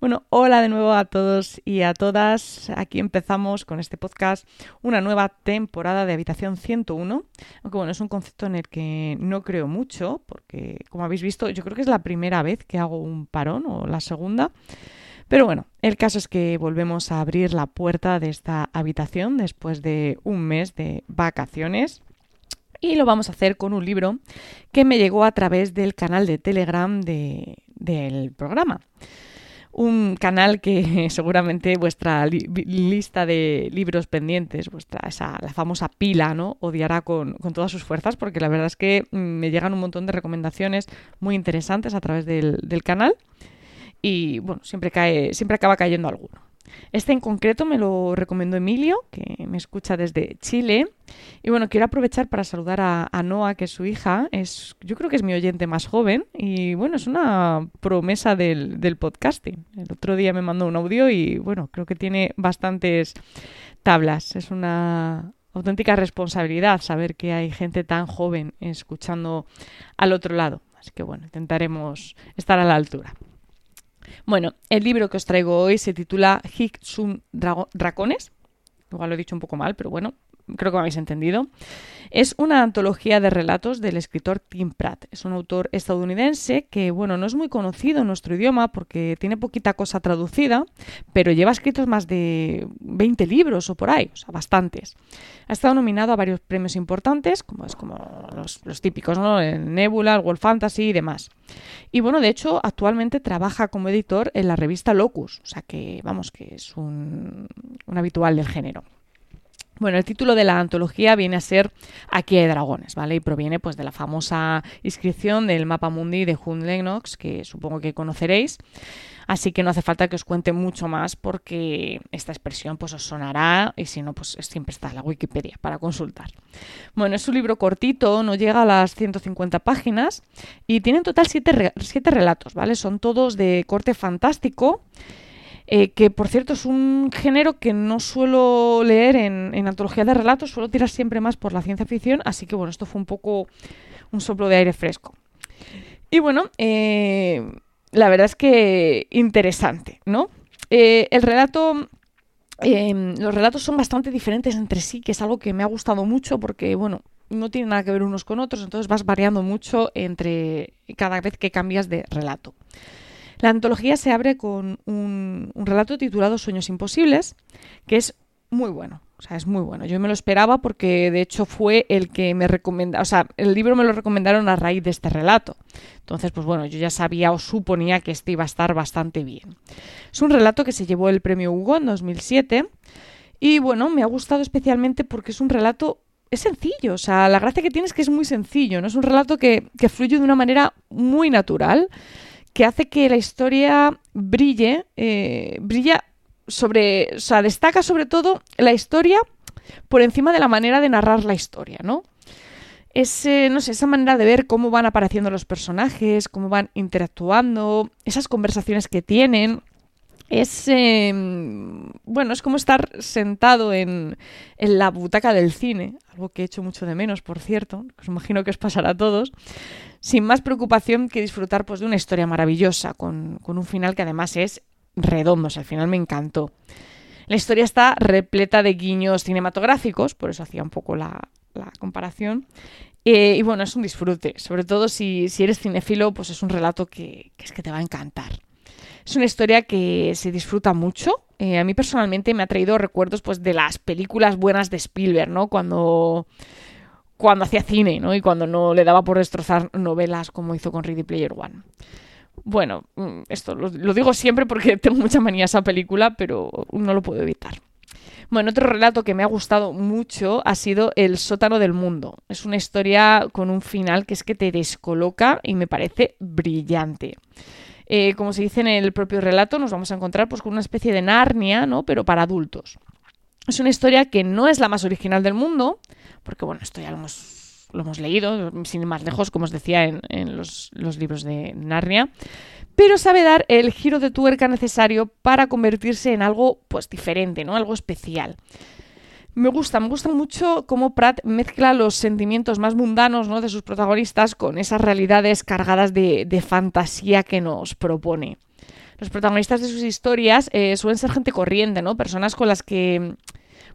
Bueno, hola de nuevo a todos y a todas. Aquí empezamos con este podcast una nueva temporada de Habitación 101. Aunque bueno, es un concepto en el que no creo mucho, porque como habéis visto, yo creo que es la primera vez que hago un parón o la segunda. Pero bueno, el caso es que volvemos a abrir la puerta de esta habitación después de un mes de vacaciones. Y lo vamos a hacer con un libro que me llegó a través del canal de Telegram del programa un canal que seguramente vuestra lista de libros pendientes, vuestra esa la famosa pila, ¿no? odiará con, con, todas sus fuerzas, porque la verdad es que mm, me llegan un montón de recomendaciones muy interesantes a través del, del canal. Y bueno, siempre cae, siempre acaba cayendo alguno. Este en concreto me lo recomendó Emilio, que me escucha desde Chile. Y bueno, quiero aprovechar para saludar a, Noa, que es su hija. Es, yo creo que es mi oyente más joven. Y bueno, es una promesa del, del podcasting. El otro día me mandó un audio y bueno, creo que tiene bastantes tablas. Es una auténtica responsabilidad saber que hay gente tan joven escuchando al otro lado. Así que bueno, intentaremos estar a la altura. Bueno, el libro que os traigo hoy se titula Hicksum Dracones. Igual lo he dicho un poco mal, pero bueno, creo que me habéis entendido. Es una antología de relatos del escritor Tim Pratt. Es un autor estadounidense que, bueno, no es muy conocido en nuestro idioma porque tiene poquita cosa traducida, pero lleva escritos más de 20 libros o por ahí, o sea, bastantes. Ha estado nominado a varios premios importantes, como es como los, típicos, ¿no? El Nebula, el World Fantasy y demás. Y bueno, de hecho, actualmente trabaja como editor en la revista Locus, o sea que, vamos, que es un, un habitual del género. Bueno, el título de la antología viene a ser Aquí hay dragones, ¿vale? Y proviene pues de la famosa inscripción del mapa mundi de Hunt Lennox, que supongo que conoceréis. Así que no hace falta que os cuente mucho más porque esta expresión pues os sonará y si no pues siempre está en la Wikipedia para consultar. Bueno, es un libro cortito, no llega a las 150 páginas y tiene en total 7 siete, relatos, ¿vale? Son todos de corte fantástico eh, que por cierto es un género que no suelo leer en, en antología de relatos, suelo tirar siempre más por la ciencia ficción, así que bueno, esto fue un poco un soplo de aire fresco. Y bueno, eh, la verdad es que interesante, ¿no? Eh, el relato los relatos son bastante diferentes entre sí, que es algo que me ha gustado mucho porque, bueno, no tienen nada que ver unos con otros, entonces vas variando mucho entre cada vez que cambias de relato. La antología se abre con un, relato titulado Sueños Imposibles, que es muy bueno. O sea, es muy bueno. Yo me lo esperaba porque de hecho fue el que me recomendó, o sea, el libro me lo recomendaron a raíz de este relato. Entonces, pues bueno, yo ya sabía o suponía que este iba a estar bastante bien. Es un relato que se llevó el premio Hugo en 2007 y bueno, me ha gustado especialmente porque es un relato es sencillo, o sea, la gracia que tiene es que es muy sencillo, ¿no? Es un relato que, que fluye de una manera muy natural que hace que la historia brille, eh, brilla sobre, o sea, destaca sobre todo la historia por encima de la manera de narrar la historia, ¿no? Ese, no sé, esa manera de ver cómo van apareciendo los personajes, cómo van interactuando, esas conversaciones que tienen, es em, bueno, es como estar sentado en, en, la butaca del cine, algo que he hecho mucho de menos, por cierto, os imagino que os pasará a todos, sin más preocupación que disfrutar pues, de una historia maravillosa, con, un final que además es redondo, o sea, al final me encantó. La historia está repleta de guiños cinematográficos, por eso hacía un poco la, comparación. Eh, y bueno, es un disfrute, sobre todo si, si eres cinefilo, pues es un relato que, que, es que te va a encantar. Es una historia que se disfruta mucho. Eh, a mí personalmente me ha traído recuerdos pues, de las películas buenas de Spielberg, ¿no? Cuando cuando hacía cine, ¿no? Y cuando no le daba por destrozar novelas como hizo con Ready Player One. Bueno, mm, esto lo, digo siempre porque tengo mucha manía a esa película, pero no lo puedo evitar. Bueno, otro relato que me ha gustado mucho ha sido El sótano del mundo. Es una historia con un final que es que te descoloca y me parece brillante. Eh, como se dice en el propio relato, nos vamos a encontrar pues, con una especie de Narnia, ¿no? Pero para adultos. Es una historia que no es la más original del mundo, porque bueno, esto ya lo hemos, lo hemos leído, sin ir más lejos, como os decía en, los, libros de Narnia. pero sabe dar el giro de tuerca necesario para convertirse en algo pues diferente, ¿no? Algo especial. Me gusta, me gusta mucho cómo Pratt mezcla los sentimientos más mundanos ¿no? de sus protagonistas con esas realidades cargadas de, fantasía que nos propone. Los protagonistas de sus historias eh, suelen ser gente corriente, ¿no? Personas con las que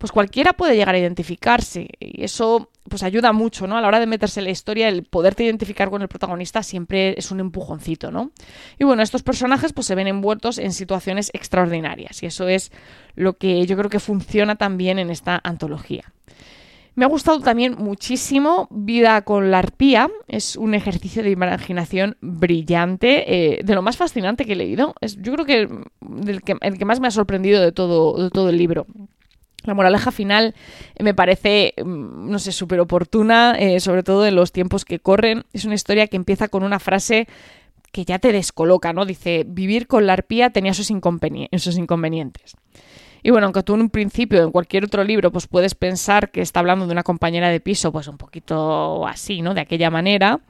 pues cualquiera puede llegar a identificarse y eso pues ayuda mucho, ¿no? A la hora de meterse en la historia, el poderte identificar con el protagonista siempre es un empujoncito, ¿no? Y bueno, estos personajes pues se ven envueltos en situaciones extraordinarias y eso es lo que yo creo que funciona también en esta antología. Me ha gustado también muchísimo Vida con la arpía. Es un ejercicio de imaginación brillante, eh, de lo más fascinante que he leído. Es, yo creo que, que el que más me ha sorprendido de todo, de todo el libro. La moraleja final me parece, mm, no sé, súper oportuna, eh, sobre todo en los tiempos que corren. Es una historia que empieza con una frase que ya te descoloca, ¿no? Dice, vivir con la arpía tenía sus, inconvenientes. Y bueno, aunque tú en un principio, en cualquier otro libro, pues puedes pensar que está hablando de una compañera de piso, pues un poquito así, ¿no? De aquella manera.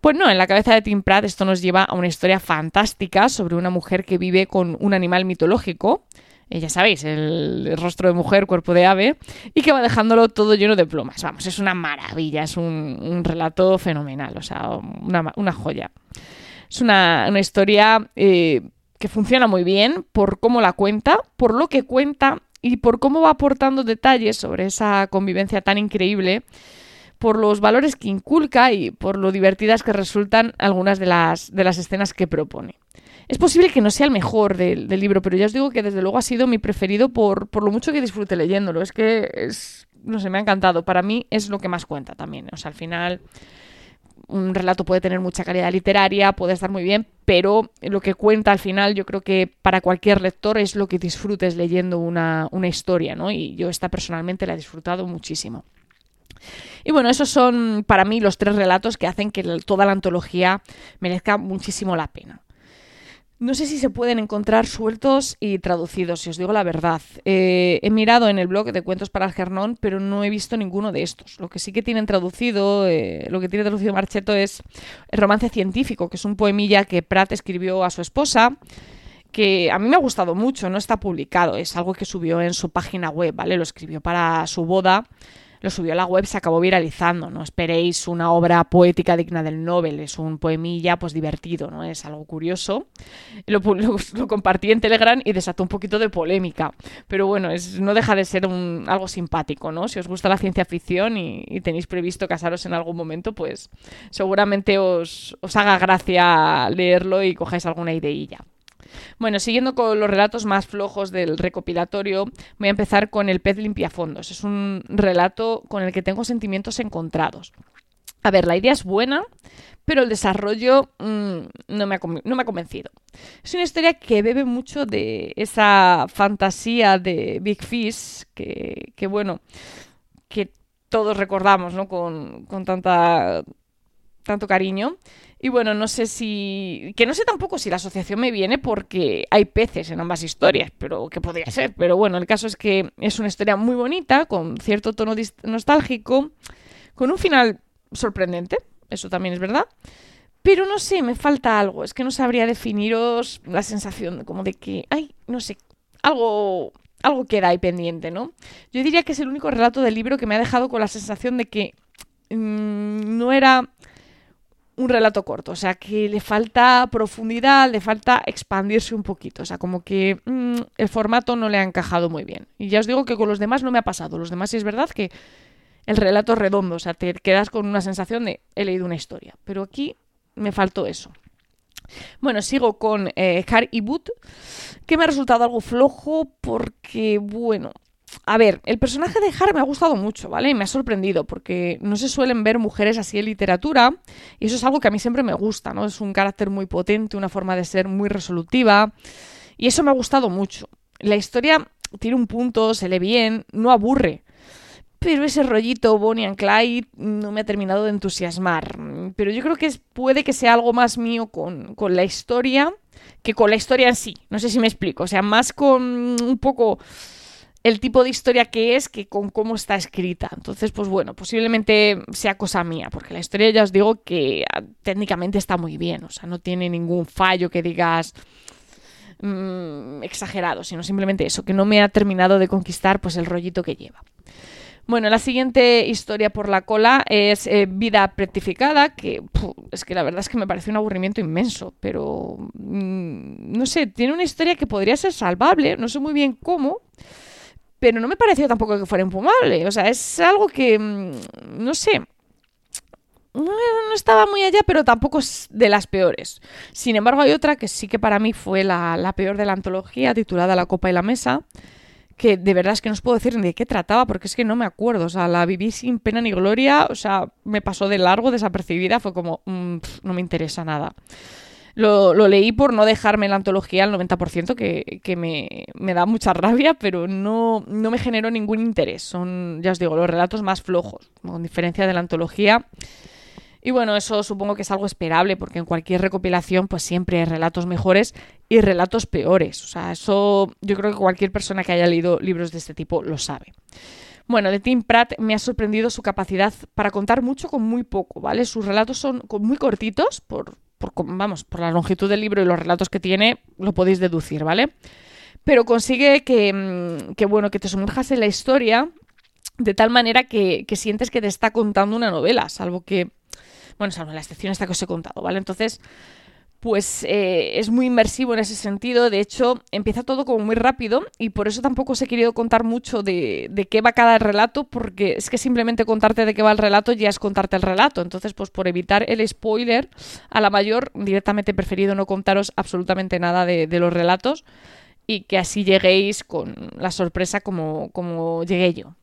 Pues no, en la cabeza de Tim Pratt esto nos lleva a una historia fantástica sobre una mujer que vive con un animal mitológico eh, ya sabéis, el, rostro de mujer, cuerpo de ave, y que va dejándolo todo lleno de plumas. Vamos, es una maravilla, es un, relato fenomenal, o sea, una, joya. Es una, historia eh, que funciona muy bien por cómo la cuenta, por lo que cuenta y por cómo va aportando detalles sobre esa convivencia tan increíble, por los valores que inculca y por lo divertidas que resultan algunas de las, de las escenas que propone. Es posible que no sea el mejor del, libro, pero ya os digo que desde luego ha sido mi preferido por, por lo mucho que disfrute leyéndolo. Es que es, no sé, me ha encantado. Para mí es lo que más cuenta también. O sea, al final un relato puede tener mucha calidad literaria, puede estar muy bien, pero lo que cuenta al final yo creo que para cualquier lector es lo que disfrutes leyendo una, una historia, ¿no? Y yo esta personalmente la he disfrutado muchísimo. Y bueno, esos son para mí los tres relatos que hacen que toda la antología merezca muchísimo la pena. No sé si se pueden encontrar sueltos y traducidos, si os digo la verdad. Eh, he mirado en el blog de Cuentos para Gernón, pero no he visto ninguno de estos. Lo que sí que tienen traducido, eh, lo que tiene traducido Marcheto es el romance científico, que es un poemilla que Pratt escribió a su esposa, que a mí me ha gustado mucho, no está publicado, es algo que subió en su página web, ¿vale? Lo escribió para su boda lo subió a la web, se acabó viralizando. No esperéis una obra poética digna del Nobel, es un poemilla pues divertido, ¿no? Es algo curioso. Lo, compartí en Telegram y desató un poquito de polémica. Pero bueno, es, no deja de ser un, algo simpático, ¿no? Si os gusta la ciencia ficción y, tenéis previsto casaros en algún momento, pues seguramente os, os haga gracia leerlo y cojáis alguna ideilla. Bueno, siguiendo con los relatos más flojos del recopilatorio, voy a empezar con El pez limpiafondos. Es un relato con el que tengo sentimientos encontrados. A ver, la idea es buena, pero el desarrollo mm, no, me ha, convencido. Es una historia que bebe mucho de esa fantasía de Big Fish, que, bueno, que todos recordamos ¿no? con, con tanta, tanto cariño. Y bueno, no sé si. Que no sé tampoco si la asociación me viene porque hay peces en ambas historias, pero que podría ser. Pero bueno, el caso es que es una historia muy bonita, con cierto tono nostálgico, con un final sorprendente, eso también es verdad. Pero no sé, me falta algo. Es que no sabría definiros la sensación como de que, ay, no sé, algo, algo queda ahí pendiente, ¿no? Yo diría que es el único relato del libro que me ha dejado con la sensación de que mm, no era un relato corto, o sea, que le falta profundidad, le falta expandirse un poquito, o sea, como que mm, el formato no le ha encajado muy bien. Y ya os digo que con los demás no me ha pasado, los demás sí es verdad que el relato es redondo, o sea, te quedas con una sensación de he leído una historia, pero aquí me faltó eso. Bueno, sigo con eh, Har y Boot, que me ha resultado algo flojo porque, bueno, a ver, el personaje de Har me ha gustado mucho, ¿vale? Y me ha sorprendido porque no se suelen ver mujeres así en literatura y eso es algo que a mí siempre me gusta, ¿no? Es un carácter muy potente, una forma de ser muy resolutiva y eso me ha gustado mucho. La historia tiene un punto, se lee bien, no aburre. Pero ese rollito Bonnie and Clyde no me ha terminado de entusiasmar. Pero yo creo que puede que sea algo más mío con, con la historia que con la historia en sí. No sé si me explico. O sea, más con un poco el tipo de historia que es que con cómo está escrita. Entonces, pues bueno, posiblemente sea cosa mía, porque la historia ya os digo que ah, técnicamente está muy bien, o sea, no tiene ningún fallo que digas mm, exagerado, sino simplemente eso, que no me ha terminado de conquistar pues el rollito que lleva. Bueno, la siguiente historia por la cola es eh, Vida Pretificada, que es que la verdad es que me parece un aburrimiento inmenso, pero mm, no sé, tiene una historia que podría ser salvable, no sé muy bien cómo, pero no me pareció tampoco que fuera infumable. O sea, es algo que, mm, no sé, no, estaba muy allá, pero tampoco es de las peores. Sin embargo, hay otra que sí que para mí fue la, la, peor de la antología, titulada La Copa y la Mesa, que de verdad es que no os puedo decir ni de qué trataba, porque es que no me acuerdo. O sea, la viví sin pena ni gloria, o sea, me pasó de largo, desapercibida, fue como, mm, no me interesa nada. Lo, leí por no dejarme la antología al 90%, que, que me, da mucha rabia, pero no, no me generó ningún interés. Son, ya os digo, los relatos más flojos, con diferencia de la antología. Y bueno, eso supongo que es algo esperable, porque en cualquier recopilación, pues siempre hay relatos mejores y relatos peores. O sea, eso yo creo que cualquier persona que haya leído libros de este tipo lo sabe. Bueno, de Tim Pratt me ha sorprendido su capacidad para contar mucho con muy poco, ¿vale? Sus relatos son muy cortitos, por, vamos, por la longitud del libro y los relatos que tiene, lo podéis deducir, ¿vale? Pero consigue que, mm, que bueno, que te sumerjas en la historia de tal manera que, que, sientes que te está contando una novela, salvo que, bueno, salvo la excepción esta que os he contado, ¿vale? Entonces, pues eh, es muy inmersivo en ese sentido. De hecho, empieza todo como muy rápido y por eso tampoco os he querido contar mucho de, de, qué va cada relato, porque es que simplemente contarte de qué va el relato ya es contarte el relato. Entonces, pues por evitar el spoiler, a la mayor directamente he preferido no contaros absolutamente nada de, de los relatos y que así lleguéis con la sorpresa como, como llegué yo.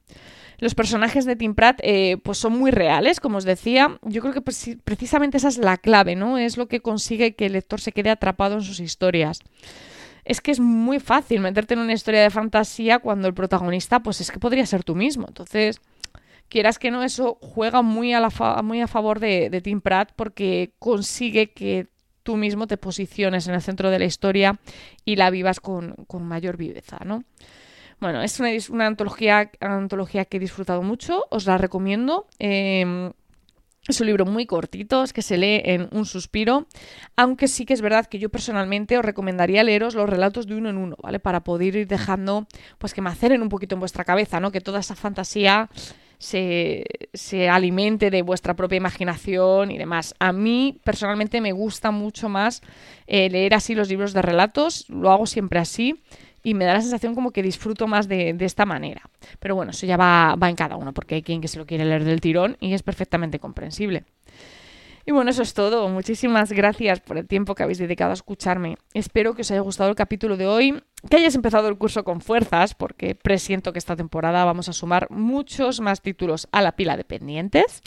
Los personajes de Tim Pratt eh, pues son muy reales, como os decía. Yo creo que precisamente esa es la clave, ¿no? Es lo que consigue que el lector se quede atrapado en sus historias. Es que es muy fácil meterte en una historia de fantasía cuando el protagonista, pues es que podría ser tú mismo. Entonces, quieras que no, eso juega muy a, la muy a favor de, de Tim Pratt porque consigue que tú mismo te posiciones en el centro de la historia y la vivas con, con mayor viveza, ¿no? Bueno, es una, antología, antología que he disfrutado mucho, os la recomiendo. Em, es un libro muy cortito, es que se lee en un suspiro, aunque sí que es verdad que yo personalmente os recomendaría leeros los relatos de uno en uno, ¿vale? Para poder ir dejando, pues que maceren un poquito en vuestra cabeza, ¿no? Que toda esa fantasía se, se alimente de vuestra propia imaginación y demás. A mí personalmente me gusta mucho más eh, leer así los libros de relatos, lo hago siempre así y me da la sensación como que disfruto más de, esta manera. Pero bueno, eso ya va, va en cada uno, porque hay quien que se lo quiere leer del tirón y es perfectamente comprensible. Y bueno, eso es todo. Muchísimas gracias por el tiempo que habéis dedicado a escucharme. Espero que os haya gustado el capítulo de hoy, que hayas empezado el curso con fuerzas, porque presiento que esta temporada vamos a sumar muchos más títulos a la pila de pendientes.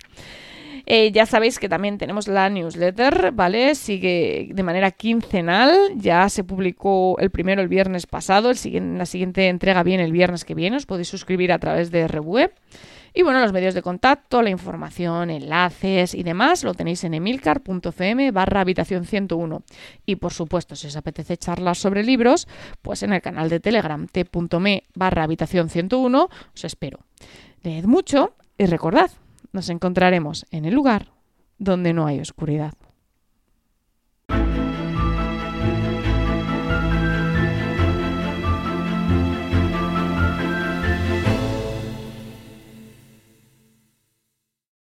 Eh, ya sabéis que también tenemos la newsletter, ¿vale? Sigue de manera quincenal. Ya se publicó el primero el viernes pasado. El la siguiente entrega viene el viernes que viene. Os podéis suscribir a través de RWeb. Y bueno, los medios de contacto, la información, enlaces y demás lo tenéis en emilcar.fm barra habitación 101. Y por supuesto, si os apetece charlar sobre libros, pues en el canal de Telegram t.me barra habitación 101 os espero. Leed mucho y recordad, nos encontraremos en el lugar donde no hay oscuridad.